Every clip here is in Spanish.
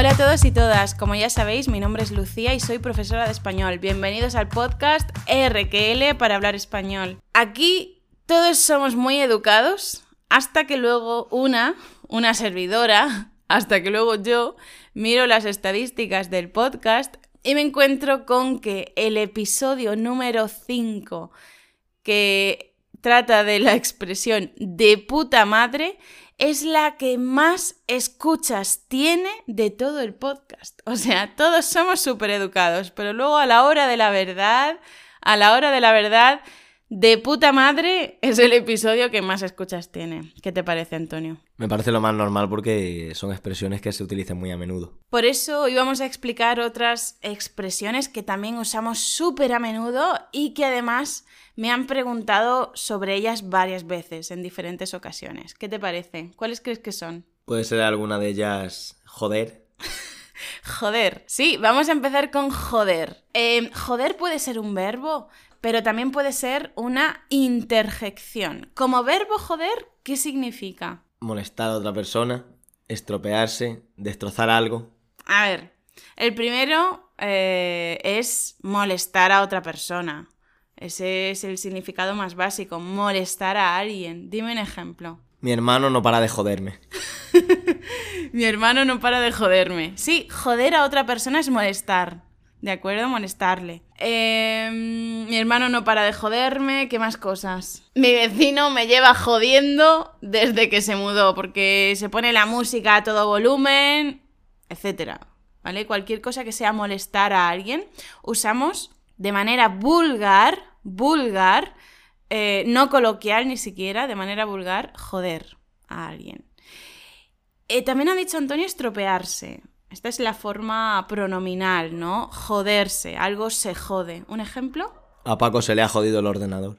Hola a todos y todas, como ya sabéis, mi nombre es Lucía y soy profesora de español. Bienvenidos al podcast RQL para hablar español. Aquí todos somos muy educados hasta que luego una, una servidora, hasta que luego yo miro las estadísticas del podcast y me encuentro con que el episodio número 5 que trata de la expresión de puta madre es la que más escuchas tiene de todo el podcast. O sea, todos somos súper educados, pero luego a la hora de la verdad, a la hora de la verdad, de puta madre es el episodio que más escuchas tiene. ¿Qué te parece, Antonio? Me parece lo más normal porque son expresiones que se utilizan muy a menudo. Por eso hoy vamos a explicar otras expresiones que también usamos súper a menudo y que además me han preguntado sobre ellas varias veces en diferentes ocasiones. ¿Qué te parece? ¿Cuáles crees que son? Puede ser alguna de ellas joder. joder. Sí, vamos a empezar con joder. Eh, joder puede ser un verbo, pero también puede ser una interjección. Como verbo joder, ¿qué significa? Molestar a otra persona, estropearse, destrozar algo. A ver, el primero eh, es molestar a otra persona. Ese es el significado más básico, molestar a alguien. Dime un ejemplo. Mi hermano no para de joderme. Mi hermano no para de joderme. Sí, joder a otra persona es molestar. ¿De acuerdo? Molestarle. Em, mi hermano no para de joderme. ¿Qué más cosas? Mi vecino me lleva jodiendo desde que se mudó, porque se pone la música a todo volumen, etc. ¿Vale? Cualquier cosa que sea molestar a alguien, usamos de manera vulgar vulgar, eh, no coloquial ni siquiera, de manera vulgar, joder a alguien. Eh, también ha dicho Antonio estropearse. Esta es la forma pronominal, ¿no? Joderse, algo se jode. ¿Un ejemplo? A Paco se le ha jodido el ordenador.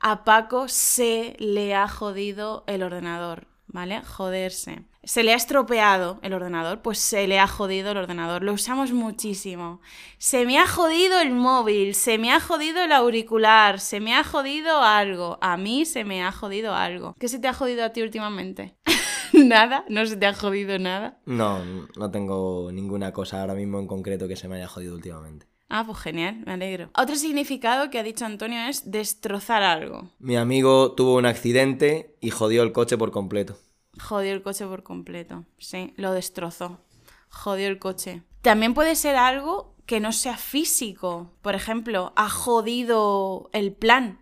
A Paco se le ha jodido el ordenador, ¿vale? Joderse se le ha estropeado el ordenador, pues se le ha jodido el ordenador. Lo usamos muchísimo. Se me ha jodido el móvil, se me ha jodido el auricular, se me ha jodido algo. A mí se me ha jodido algo. ¿Qué se te ha jodido a ti últimamente? ¿Nada? ¿No se te ha jodido nada? No, no tengo ninguna cosa ahora mismo en concreto que se me haya jodido últimamente. Ah, pues genial, me alegro. Otro significado que ha dicho Antonio es destrozar algo. Mi amigo tuvo un accidente y jodió el coche por completo. Jodió el coche por completo. Sí, lo destrozó. Jodió el coche. También puede ser algo que no sea físico. Por ejemplo, ha jodido el plan.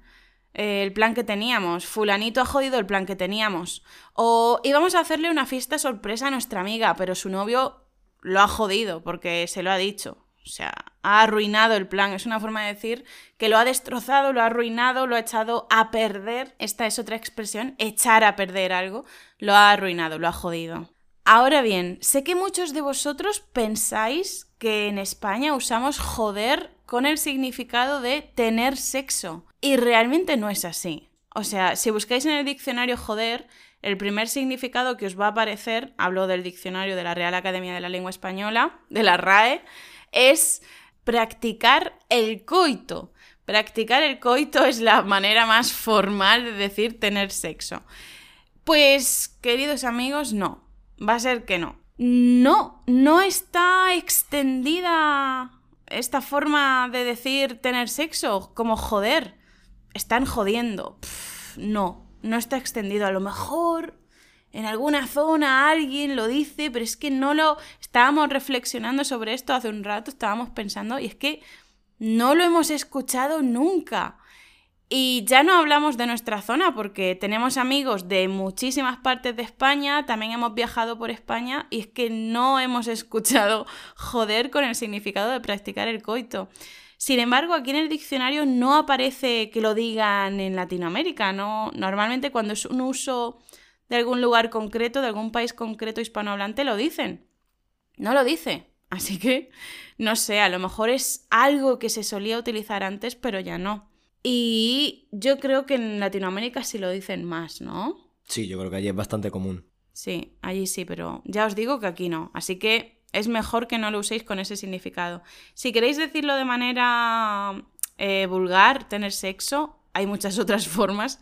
El plan que teníamos. Fulanito ha jodido el plan que teníamos. O íbamos a hacerle una fiesta sorpresa a nuestra amiga, pero su novio lo ha jodido porque se lo ha dicho. O sea, ha arruinado el plan. Es una forma de decir que lo ha destrozado, lo ha arruinado, lo ha echado a perder. Esta es otra expresión, echar a perder algo. Lo ha arruinado, lo ha jodido. Ahora bien, sé que muchos de vosotros pensáis que en España usamos joder con el significado de tener sexo. Y realmente no es así. O sea, si buscáis en el diccionario joder, el primer significado que os va a aparecer, hablo del diccionario de la Real Academia de la Lengua Española, de la RAE, es practicar el coito. Practicar el coito es la manera más formal de decir tener sexo. Pues, queridos amigos, no. Va a ser que no. No, no está extendida esta forma de decir tener sexo como joder. Están jodiendo. no, no está extendido. A lo mejor en alguna zona alguien lo dice, pero es que no lo... Estábamos reflexionando sobre esto hace un rato, estábamos pensando, y es que no lo hemos escuchado nunca. Y ya no hablamos de nuestra zona porque tenemos amigos de muchísimas partes de España, también hemos viajado por España y es que no hemos escuchado joder con el significado de practicar el coito. Sin embargo, aquí en el diccionario no aparece que lo digan en Latinoamérica, ¿no? Normalmente cuando es un uso de algún lugar concreto, de algún país concreto hispanohablante, lo dicen. No lo dice. Así que, no sé, a lo mejor es algo que se solía utilizar antes, pero ya no. Y yo creo que en Latinoamérica sí lo dicen más, ¿no? Sí, yo creo que allí es bastante común. Sí, allí sí, pero ya os digo que aquí no. Así que es mejor que no lo uséis con ese significado. Si queréis decirlo de manera eh, vulgar, tener sexo, hay muchas otras formas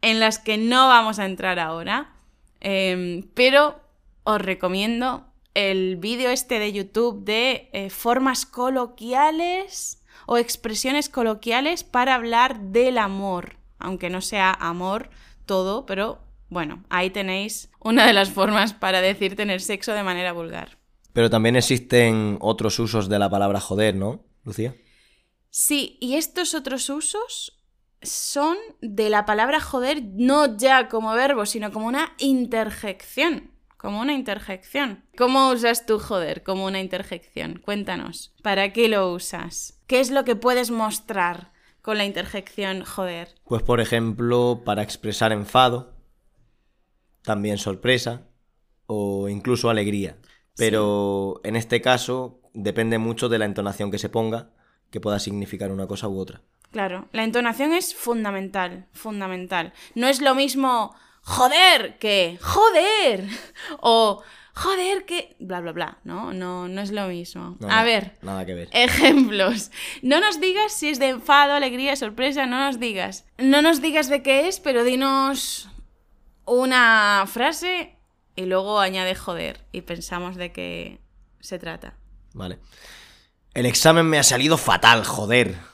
en las que no vamos a entrar ahora, em, pero os recomiendo el vídeo este de YouTube de eh, formas coloquiales o expresiones coloquiales para hablar del amor, aunque no sea amor todo, pero bueno, ahí tenéis una de las formas para decir tener sexo de manera vulgar. Pero también existen otros usos de la palabra joder, ¿no, Lucía? Sí, y estos otros usos son de la palabra joder no ya como verbo, sino como una interjección. Como una interjección. ¿Cómo usas tú joder como una interjección? Cuéntanos. ¿Para qué lo usas? ¿Qué es lo que puedes mostrar con la interjección joder? Pues por ejemplo, para expresar enfado, también sorpresa o incluso alegría. Pero en este caso depende mucho de la entonación que se ponga, que pueda significar una cosa u otra. Claro, la entonación es fundamental, fundamental. No es lo mismo joder que joder o joder que bla bla bla, ¿no? No, no es lo mismo. No, A no, ver, Nada que ver. ejemplos. No nos digas si es de enfado, alegría, sorpresa, no nos digas. No nos digas de qué es, pero dinos una frase y luego añade joder y pensamos de qué se trata. Vale. El examen me ha salido fatal, joder.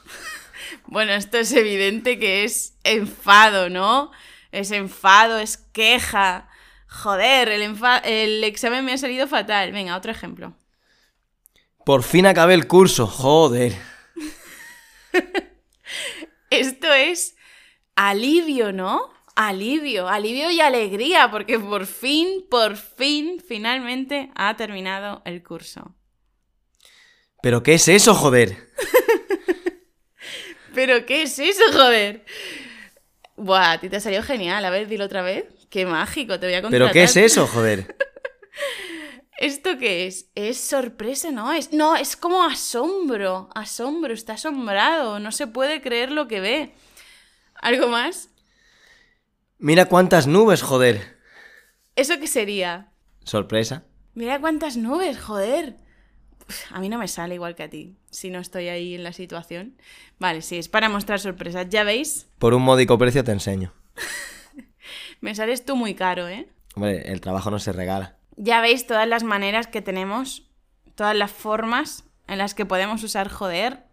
Bueno, esto es evidente que es enfado, ¿no? Es enfado, es queja. Joder, el, el examen me ha salido fatal. Venga, otro ejemplo. Por fin acabé el curso, joder. Esto es alivio, ¿no? Alivio, alivio y alegría, porque por fin, por fin, finalmente ha terminado el curso. ¿Pero qué es eso, joder? ¿Pero qué es eso, joder? Buah, a ti te ha salido genial. A ver, dilo otra vez. Qué mágico, te voy a contratar. ¿Pero qué es eso, joder? ¿Esto qué es? Es sorpresa, ¿no? Es, no, es como asombro. Asombro, está asombrado. No se puede creer lo que ve. ¿Algo más? Mira cuántas nubes, joder. ¿Eso qué sería? Sorpresa. Mira cuántas nubes, joder. A mí no me sale igual que a ti, si no estoy ahí en la situación. Vale, sí, es para mostrar sorpresas. Ya veis, Por un módico precio te enseño. me sales tú muy caro, ¿eh? Hombre, el trabajo no se regala. Ya veis todas las maneras que tenemos, todas las formas en las que podemos usar joder.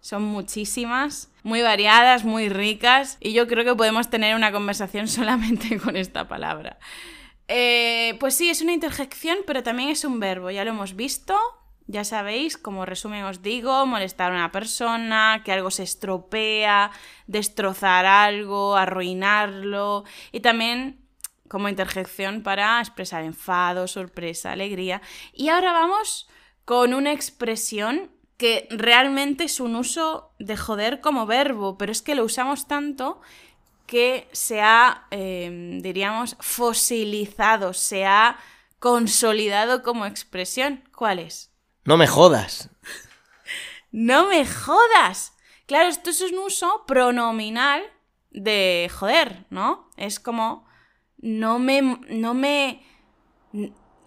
Son muchísimas, muy variadas, muy ricas, y yo creo que podemos tener una conversación solamente con esta palabra. Eh, pues sí, es una interjección, pero también es un verbo, ya lo hemos visto. Ya sabéis, como resumen os digo, molestar a una persona, que algo se estropea, destrozar algo, arruinarlo, y también como interjección para expresar enfado, sorpresa, alegría. Y ahora vamos con una expresión que realmente es un uso de joder como verbo, pero es que lo usamos tanto que se ha, eh, diríamos, fosilizado, se ha consolidado como expresión. ¿Cuál es? No me jodas. ¡No me jodas! Claro, esto es un uso pronominal de joder, ¿no? Es como no me no me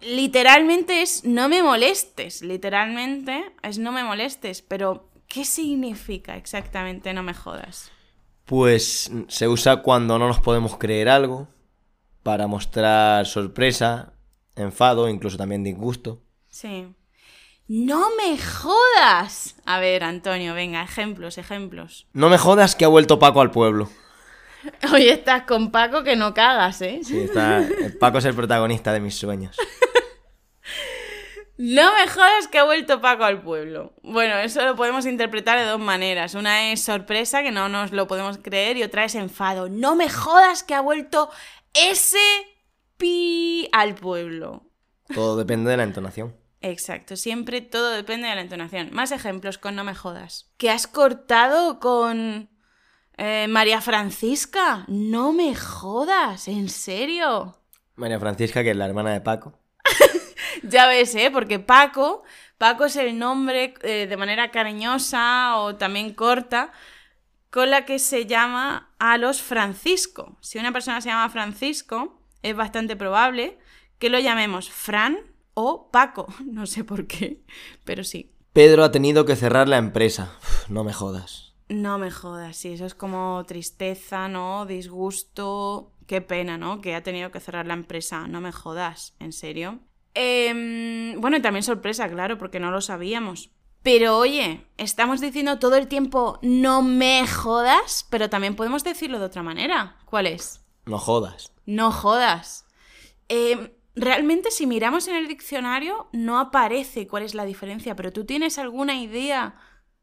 literalmente es no me molestes, literalmente es no me molestes, pero ¿qué significa exactamente no me jodas? Pues se usa cuando no nos podemos creer algo, para mostrar sorpresa, enfado, incluso también disgusto. Sí. ¡No me jodas! A ver, Antonio, venga, ejemplos, ejemplos. No me jodas que ha vuelto Paco al pueblo. Hoy estás con Paco que no cagas, ¿eh? Sí, está, el Paco es el protagonista de mis sueños. No me jodas que ha vuelto Paco al pueblo. Bueno, eso lo podemos interpretar de dos maneras. Una es sorpresa, que no nos lo podemos creer, y otra es enfado. No me jodas que ha vuelto ese pi al pueblo. Todo depende de la entonación. Exacto, siempre todo depende de la entonación. Más ejemplos con no me jodas. ¿Que has cortado con eh, María Francisca? No me jodas, ¿en serio? María Francisca, que es la hermana de Paco. Ya ves, ¿eh? Porque Paco, Paco es el nombre eh, de manera cariñosa o también corta con la que se llama a los Francisco. Si una persona se llama Francisco, es bastante probable que lo llamemos Fran o Paco. No sé por qué, pero sí. Pedro ha tenido que cerrar la empresa. Uf, no me jodas. No me jodas, sí, eso es como tristeza, ¿no? Disgusto. Qué pena, ¿no? Que ha tenido que cerrar la empresa. No me jodas, ¿en serio? Em, bueno, y también sorpresa, claro, porque no lo sabíamos. Pero oye, estamos diciendo todo el tiempo no me jodas, pero también podemos decirlo de otra manera. ¿Cuál es? No jodas. No jodas. Em, realmente si miramos en el diccionario no aparece cuál es la diferencia, pero ¿tú tienes alguna idea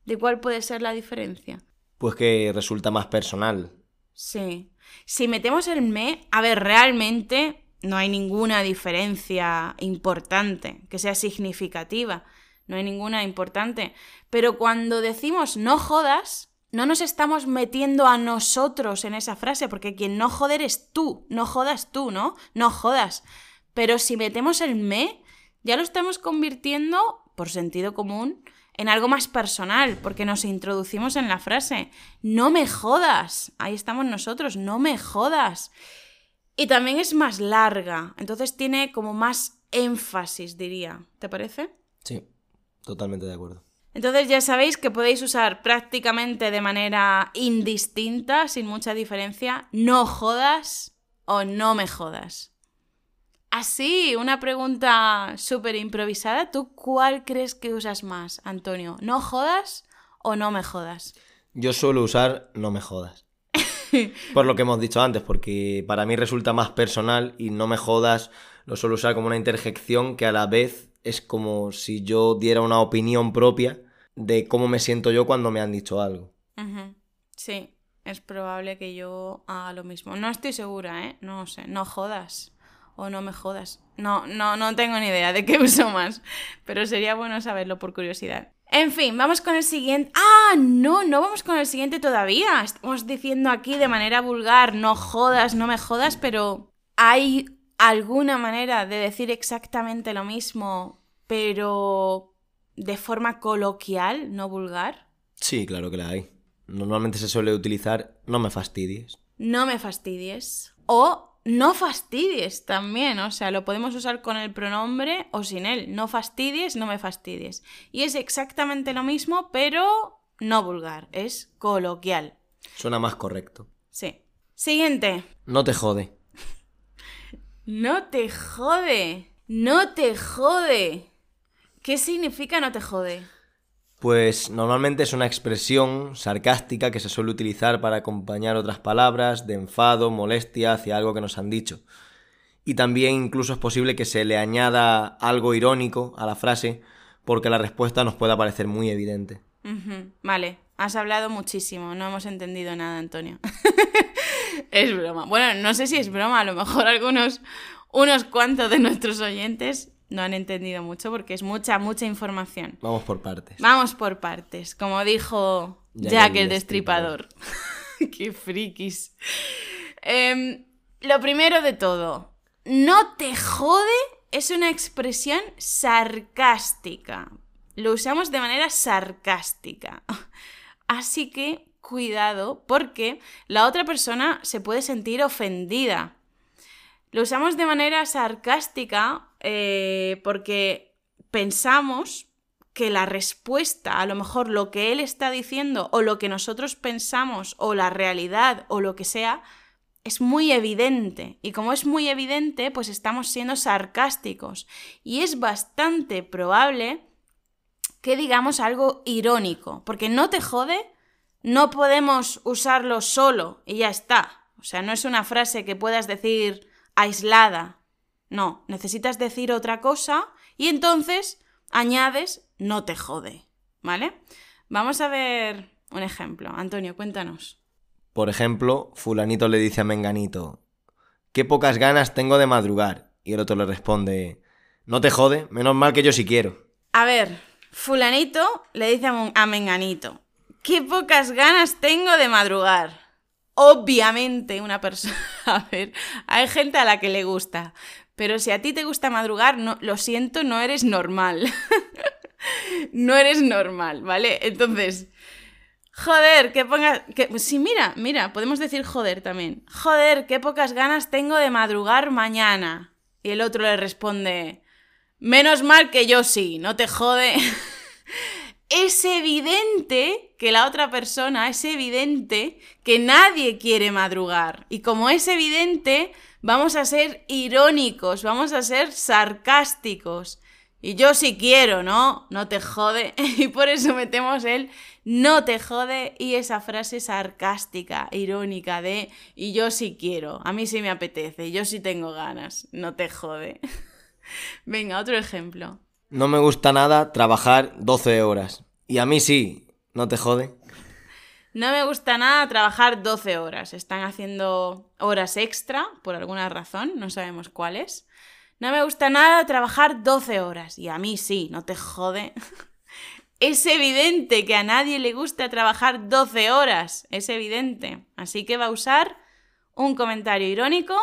de cuál puede ser la diferencia? Pues que resulta más personal. Sí. Si metemos el me, a ver, realmente no hay ninguna diferencia importante que sea significativa. No hay ninguna importante. Pero cuando decimos no jodas, no nos estamos metiendo a nosotros en esa frase, porque quien no joder es tú, no jodas tú, ¿no? No jodas. Pero si metemos el me, ya lo estamos convirtiendo, por sentido común, en algo más personal, porque nos introducimos en la frase. No me jodas. Ahí estamos nosotros, no me jodas. Y también es más larga, entonces tiene como más énfasis, diría. ¿Te parece? Sí, totalmente de acuerdo. Entonces ya sabéis que podéis usar prácticamente de manera indistinta, sin mucha diferencia, no jodas o no me jodas. Así, una pregunta súper improvisada. ¿Tú cuál crees que usas más, Antonio? ¿No jodas o no me jodas? Yo suelo usar no me jodas. Por lo que hemos dicho antes, porque para mí resulta más personal y no me jodas lo suelo usar como una interjección que a la vez es como si yo diera una opinión propia de cómo me siento yo cuando me han dicho algo. Sí, es probable que yo haga lo mismo. No estoy segura, ¿eh? No sé, no jodas o no me jodas. No, no, no tengo ni idea de qué uso más, pero sería bueno saberlo por curiosidad. En fin, vamos con el siguiente. Ah, no, no vamos con el siguiente todavía. Estamos diciendo aquí de manera vulgar, no jodas, no me jodas, pero ¿hay alguna manera de decir exactamente lo mismo, pero de forma coloquial, no vulgar? Sí, claro que la hay. Normalmente se suele utilizar no me fastidies. No me fastidies. O no fastidies también, o sea, lo podemos usar con el pronombre o sin él. No fastidies, no me fastidies. Y es exactamente lo mismo, pero no vulgar, es coloquial. Suena más correcto. Sí. Siguiente. No te jode. no te jode. No te jode. ¿Qué significa no te jode? Pues normalmente es una expresión sarcástica que se suele utilizar para acompañar otras palabras de enfado, molestia hacia algo que nos han dicho. Y también incluso es posible que se le añada algo irónico a la frase porque la respuesta nos pueda parecer muy evidente. Vale, has hablado muchísimo, no hemos entendido nada, Antonio. es broma. Bueno, no sé si es broma, a lo mejor algunos, unos cuantos de nuestros oyentes no han entendido mucho porque es mucha, mucha información. Vamos por partes. Vamos por partes, como dijo Jack, el Destripador. Qué frikis. Em, lo primero de todo, no te jode es una expresión sarcástica. Lo usamos de manera sarcástica. Así que cuidado porque la otra persona se puede sentir ofendida. Lo usamos de manera sarcástica eh, porque pensamos que la respuesta, a lo mejor lo que él está diciendo o lo que nosotros pensamos o la realidad o lo que sea, es muy evidente. Y como es muy evidente, pues estamos siendo sarcásticos. Y es bastante probable que digamos algo irónico, porque no te jode, no podemos usarlo solo y ya está. O sea, no es una frase que puedas decir aislada, no, necesitas decir otra cosa y entonces añades no te jode, ¿vale? Vamos a ver un ejemplo. Antonio, cuéntanos. Por ejemplo, fulanito le dice a Menganito, qué pocas ganas tengo de madrugar. Y el otro le responde, no te jode, menos mal que yo sí quiero. A ver, fulanito le dice a Menganito, qué pocas ganas tengo de madrugar. Obviamente una persona, a ver, hay gente a la que le gusta, pero si a ti te gusta madrugar, no, lo siento, no eres normal. no eres normal, ¿vale? Entonces, joder, que pongas... Que, sí, mira, mira, podemos decir joder también. Joder, qué pocas ganas tengo de madrugar mañana. Y el otro le responde, menos mal que yo sí, no te jode. es evidente que la otra persona, es evidente que nadie quiere madrugar. Y como es evidente, vamos a ser irónicos, vamos a ser sarcásticos. Y yo sí quiero, ¿no? No te jode. Y por eso metemos el no te jode y esa frase sarcástica, irónica de y yo sí quiero, a mí sí me apetece, yo sí tengo ganas, no te jode. Venga, otro ejemplo. No me gusta nada trabajar 12 horas. Y a mí sí, no te jode. No me gusta nada trabajar 12 horas. Están haciendo horas extra por alguna razón, no sabemos cuáles. No me gusta nada trabajar 12 horas. Y a mí sí, no te jode. Es evidente que a nadie le gusta trabajar 12 horas. Es evidente. Así que va a usar un comentario irónico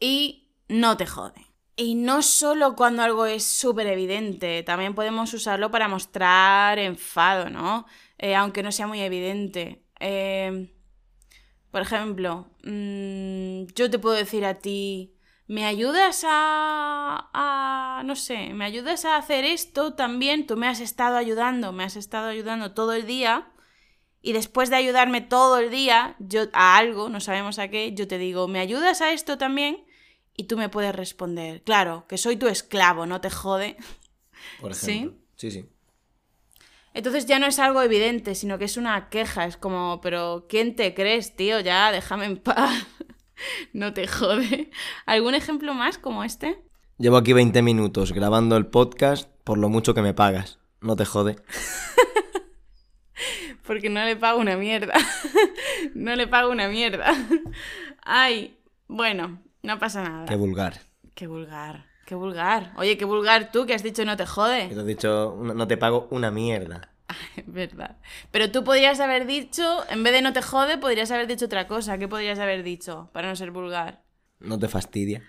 y no te jode. Y no solo cuando algo es súper evidente, también podemos usarlo para mostrar enfado, ¿no? Eh, aunque no sea muy evidente. Eh, por ejemplo, mm, yo te puedo decir a ti, ¿me ayudas a, a, no sé, me ayudas a hacer esto también? Tú me has estado ayudando, me has estado ayudando todo el día. Y después de ayudarme todo el día, yo a algo, no sabemos a qué, yo te digo, ¿me ayudas a esto también? Y tú me puedes responder, claro, que soy tu esclavo, no te jode. Por ejemplo. ¿Sí? Sí, sí. Entonces ya no es algo evidente, sino que es una queja. Es como, pero ¿quién te crees, tío? Ya, déjame en paz. no te jode. ¿Algún ejemplo más como este? Llevo aquí 20 minutos grabando el podcast por lo mucho que me pagas. No te jode. Porque no le pago una mierda. no le pago una mierda. Ay, bueno, no pasa nada. Qué vulgar. Qué vulgar. Qué vulgar. Oye, qué vulgar tú que has dicho no te jode. Que te has dicho no te pago una mierda. Ay, verdad. Pero tú podrías haber dicho, en vez de no te jode, podrías haber dicho otra cosa. ¿Qué podrías haber dicho para no ser vulgar? No te fastidia.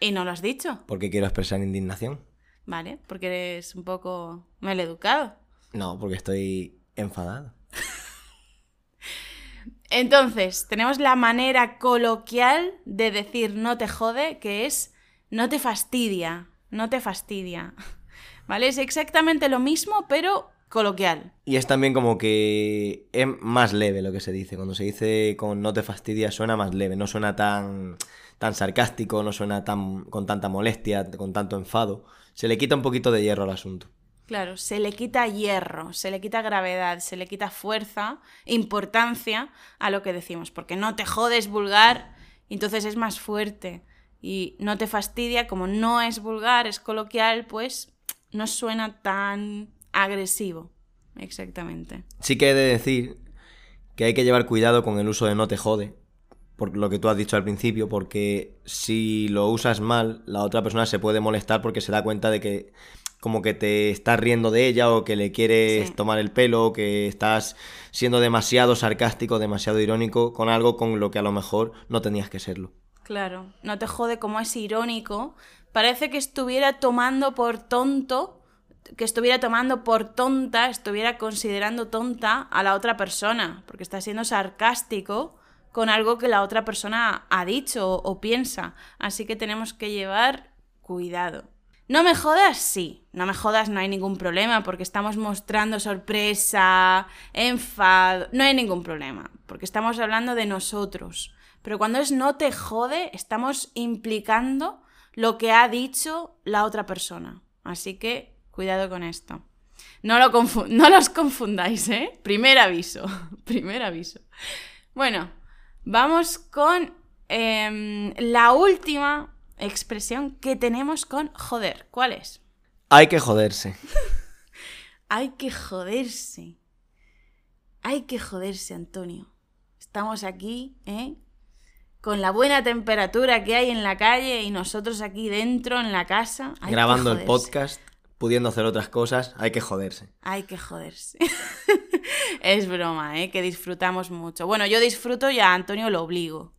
Y no lo has dicho. Porque quiero expresar indignación. Vale, porque eres un poco mal educado. No, porque estoy enfadado. Entonces, tenemos la manera coloquial de decir no te jode, que es no te fastidia, no te fastidia. ¿Vale? Es exactamente lo mismo, pero coloquial. Y es también como que es más leve lo que se dice. Cuando se dice con no te fastidia suena más leve, no suena tan, tan sarcástico, no suena tan con tanta molestia, con tanto enfado. Se le quita un poquito de hierro al asunto. Claro, se le quita hierro, se le quita gravedad, se le quita fuerza, importancia a lo que decimos, porque no te jodes vulgar, entonces es más fuerte. Y no te fastidia, como no es vulgar, es coloquial, pues no suena tan agresivo. Exactamente. Sí que he de decir que hay que llevar cuidado con el uso de no te jode, por lo que tú has dicho al principio, porque si lo usas mal, la otra persona se puede molestar porque se da cuenta de que como que te estás riendo de ella o que le quieres Sí. tomar el pelo o que estás siendo demasiado sarcástico, demasiado irónico con algo con lo que a lo mejor no tenías que serlo. Claro, no te jode como es irónico. Parece que estuviera tomando por tonto, que estuviera tomando por tonta, estuviera considerando tonta a la otra persona, porque está siendo sarcástico con algo que la otra persona ha dicho o, o piensa. Así que tenemos que llevar cuidado. No me jodas, sí. No me jodas, no hay ningún problema, porque estamos mostrando sorpresa, enfado. No hay ningún problema, porque estamos hablando de nosotros. Pero cuando es no te jode, estamos implicando lo que ha dicho la otra persona. Así que cuidado con esto. No, lo no los confundáis, ¿eh? Primer aviso. Primer aviso. Bueno, vamos con em, la última expresión que tenemos con joder. ¿Cuál es? Hay que joderse. Hay que joderse. Hay que joderse, Antonio. Estamos aquí, ¿eh? Con la buena temperatura que hay en la calle y nosotros aquí dentro en la casa. Hay que grabando el podcast, pudiendo hacer otras cosas, hay que joderse. Hay que joderse. es broma, ¿eh? Que disfrutamos mucho. Bueno, yo disfruto y a Antonio lo obligo.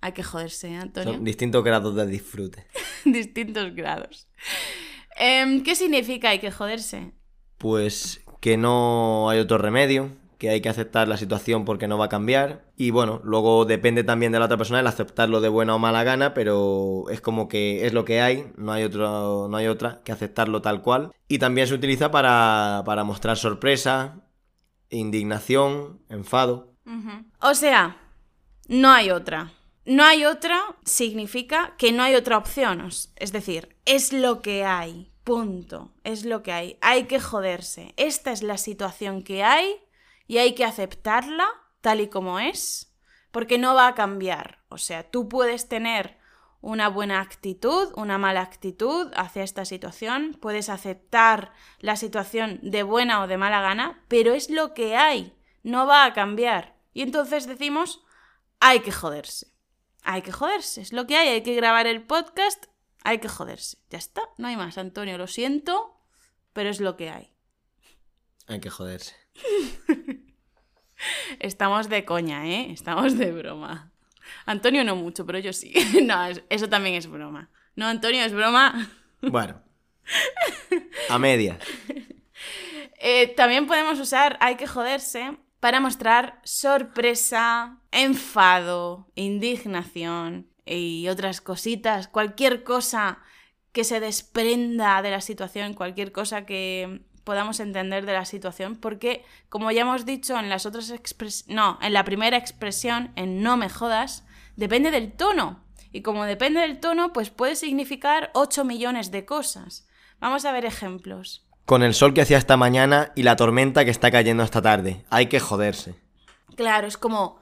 Hay que joderse, ¿eh, Antonio? Son distintos grados de disfrute. Distintos grados. Em, ¿Qué significa hay que joderse? Pues que no hay otro remedio, que hay que aceptar la situación porque no va a cambiar. Y bueno, luego depende también de la otra persona el aceptarlo de buena o mala gana, pero es como que es lo que hay, no hay, otro, no hay otra que aceptarlo tal cual. Y también se utiliza para, para mostrar sorpresa, indignación, enfado. O sea, no hay otra. No hay otra significa que no hay otra opción. Es decir, es lo que hay. Punto. Es lo que hay. Hay que joderse. Esta es la situación que hay y hay que aceptarla tal y como es, porque no va a cambiar. O sea, tú puedes tener una buena actitud, una mala actitud hacia esta situación, puedes aceptar la situación de buena o de mala gana, pero es lo que hay, no va a cambiar. Y entonces decimos, hay que joderse. Hay que joderse, es lo que hay, hay que grabar el podcast, hay que joderse. Ya está, no hay más, Antonio, lo siento, pero es lo que hay. Hay que joderse. Estamos de coña, ¿eh? Estamos de broma. Antonio no mucho, pero yo sí. No, eso también es broma. No, Antonio, es broma. Bueno. A media. Eh, también podemos usar hay que joderse para mostrar sorpresa, enfado, indignación y otras cositas, cualquier cosa que se desprenda de la situación, cualquier cosa que podamos entender de la situación, porque como ya hemos dicho en las otras no, en la primera expresión, en no me jodas, depende del tono. Y como depende del tono, pues puede significar 8 millones de cosas. Vamos a ver ejemplos. Con el sol que hacía esta mañana y la tormenta que está cayendo esta tarde. Hay que joderse. Claro, es como,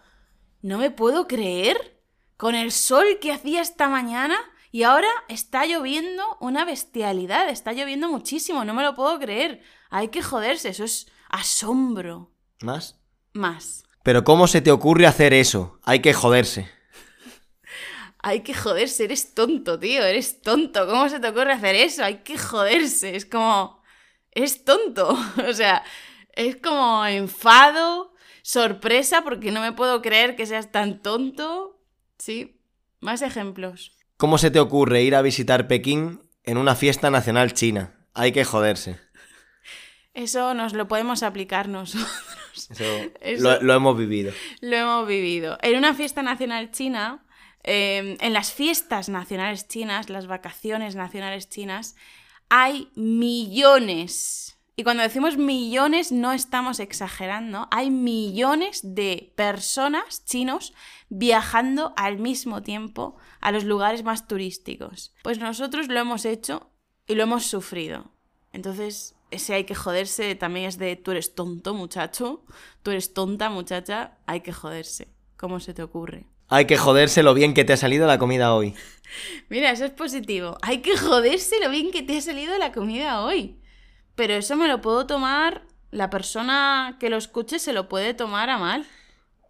no me puedo creer. Con el sol que hacía esta mañana y ahora está lloviendo una bestialidad. Está lloviendo muchísimo, no me lo puedo creer. Hay que joderse, eso es asombro. ¿Más? Más. Pero ¿cómo se te ocurre hacer eso? Hay que joderse. Hay que joderse, eres tonto, tío, eres tonto. ¿Cómo se te ocurre hacer eso? Hay que joderse. Es como... Es tonto. O sea, es como enfado, sorpresa, porque no me puedo creer que seas tan tonto. Sí, más ejemplos. ¿Cómo se te ocurre ir a visitar Pekín en una fiesta nacional china? Hay que joderse. Eso nos lo podemos aplicar nosotros. Eso, Lo, hemos vivido. Lo hemos vivido. En una fiesta nacional china, em, en las fiestas nacionales chinas, las vacaciones nacionales chinas, hay millones. Y cuando decimos millones no estamos exagerando. Hay millones de personas chinos viajando al mismo tiempo a los lugares más turísticos. Pues nosotros lo hemos hecho y lo hemos sufrido. Entonces, ese hay que joderse también es de tú eres tonto, muchacho, tú eres tonta, muchacha, hay que joderse. ¿Cómo se te ocurre? Hay que joderse lo bien que te ha salido la comida hoy. Mira, eso es positivo. Hay que joderse lo bien que te ha salido la comida hoy. Pero eso me lo puedo tomar, la persona que lo escuche se lo puede tomar a mal.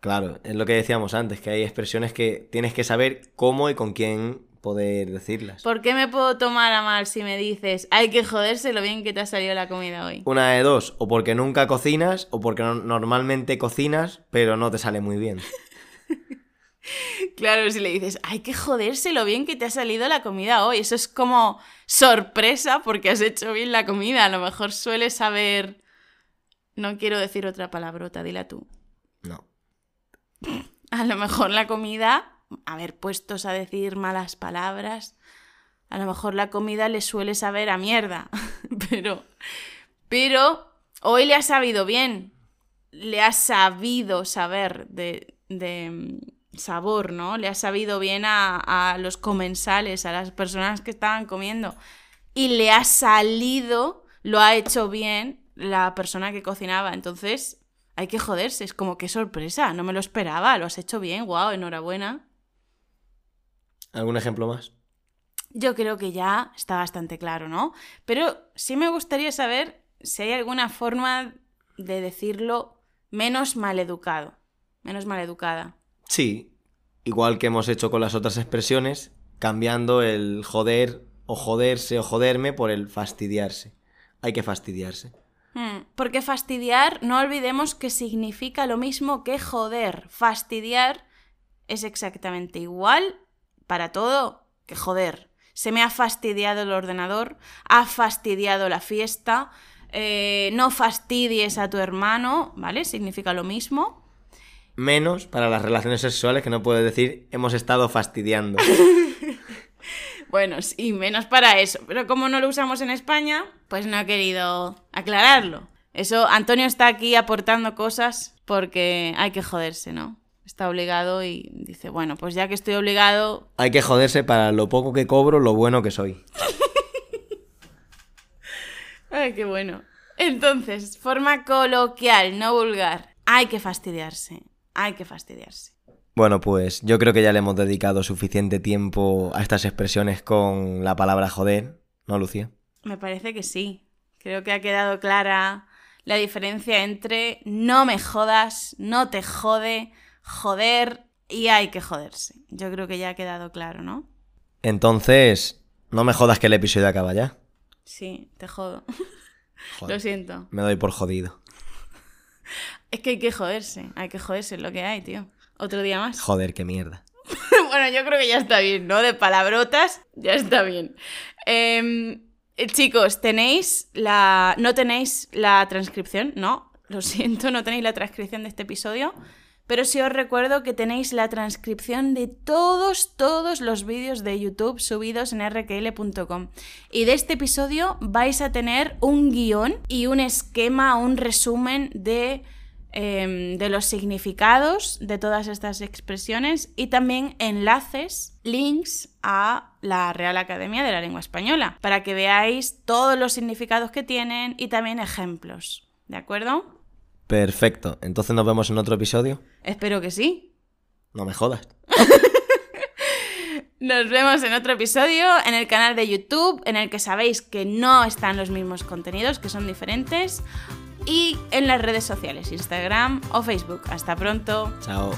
Claro, es lo que decíamos antes, que hay expresiones que tienes que saber cómo y con quién poder decirlas. ¿Por qué me puedo tomar a mal si me dices, hay que joderse lo bien que te ha salido la comida hoy? Una de dos, o porque nunca cocinas, o porque normalmente cocinas, pero no te sale muy bien. claro, si le dices, hay que joderse lo bien que te ha salido la comida hoy, eso es como sorpresa porque has hecho bien la comida, a lo mejor sueles saber... No quiero decir otra palabrota, dila tú. No. A lo mejor la comida haber puestos a decir malas palabras, a lo mejor la comida le suele saber a mierda, pero, pero hoy le ha sabido bien, le ha sabido saber de, de mm, sabor, ¿no? Le ha sabido bien a, a los comensales, a las personas que estaban comiendo, y le ha salido, lo ha hecho bien la persona que cocinaba, entonces hay que joderse, es como qué sorpresa, no me lo esperaba, lo has hecho bien, wow, enhorabuena. ¿Algún ejemplo más? Yo creo que ya está bastante claro, ¿no? Pero sí me gustaría saber si hay alguna forma de decirlo menos maleducado, menos maleducada. Sí, igual que hemos hecho con las otras expresiones, cambiando el joder o joderse o joderme por el fastidiarse. Hay que fastidiarse. Hmm, porque fastidiar, no olvidemos que significa lo mismo que joder. Fastidiar es exactamente igual para todo que joder. Se me ha fastidiado el ordenador, ha fastidiado la fiesta, eh, no fastidies a tu hermano, ¿vale? Significa lo mismo. Menos para las relaciones sexuales que no puedes decir hemos estado fastidiando. Bueno, sí, menos para eso. Pero como no lo usamos en España, pues no he querido aclararlo. Eso, Antonio está aquí aportando cosas porque hay que joderse, ¿no? Está obligado y dice, bueno, pues ya que estoy obligado... Hay que joderse para lo poco que cobro, lo bueno que soy. Ay, qué bueno. Entonces, forma coloquial, no vulgar. Hay que fastidiarse. Hay que fastidiarse. Bueno, pues yo creo que ya le hemos dedicado suficiente tiempo a estas expresiones con la palabra joder, ¿no, Lucía? Me parece que sí. Creo que ha quedado clara la diferencia entre no me jodas, no te jode, joder y hay que joderse. Yo creo que ya ha quedado claro, ¿no? Entonces, no me jodas que el episodio acaba ya. Sí, te jodo. Joder, Lo siento. Me doy por jodido. Es que hay que joderse, hay que joderse lo que hay, tío. Otro día más. Joder, qué mierda. bueno, yo creo que ya está bien, ¿no? De palabrotas, ya está bien. Em, eh, chicos, tenéis la. No tenéis la transcripción, ¿no? Lo siento, no tenéis la transcripción de este episodio. Pero sí os recuerdo que tenéis la transcripción de todos, todos los vídeos de YouTube subidos en rkl.com. Y de este episodio vais a tener un guion y un esquema, un resumen de em, de los significados de todas estas expresiones y también enlaces, links a la Real Academia de la Lengua Española, para que veáis todos los significados que tienen y también ejemplos. ¿De acuerdo? Perfecto. Entonces nos vemos en otro episodio. Espero que sí. No me jodas. Nos vemos en otro episodio en el canal de YouTube, en el que sabéis que no están los mismos contenidos, que son diferentes, y en las redes sociales, Instagram o Facebook. Hasta pronto. Chao.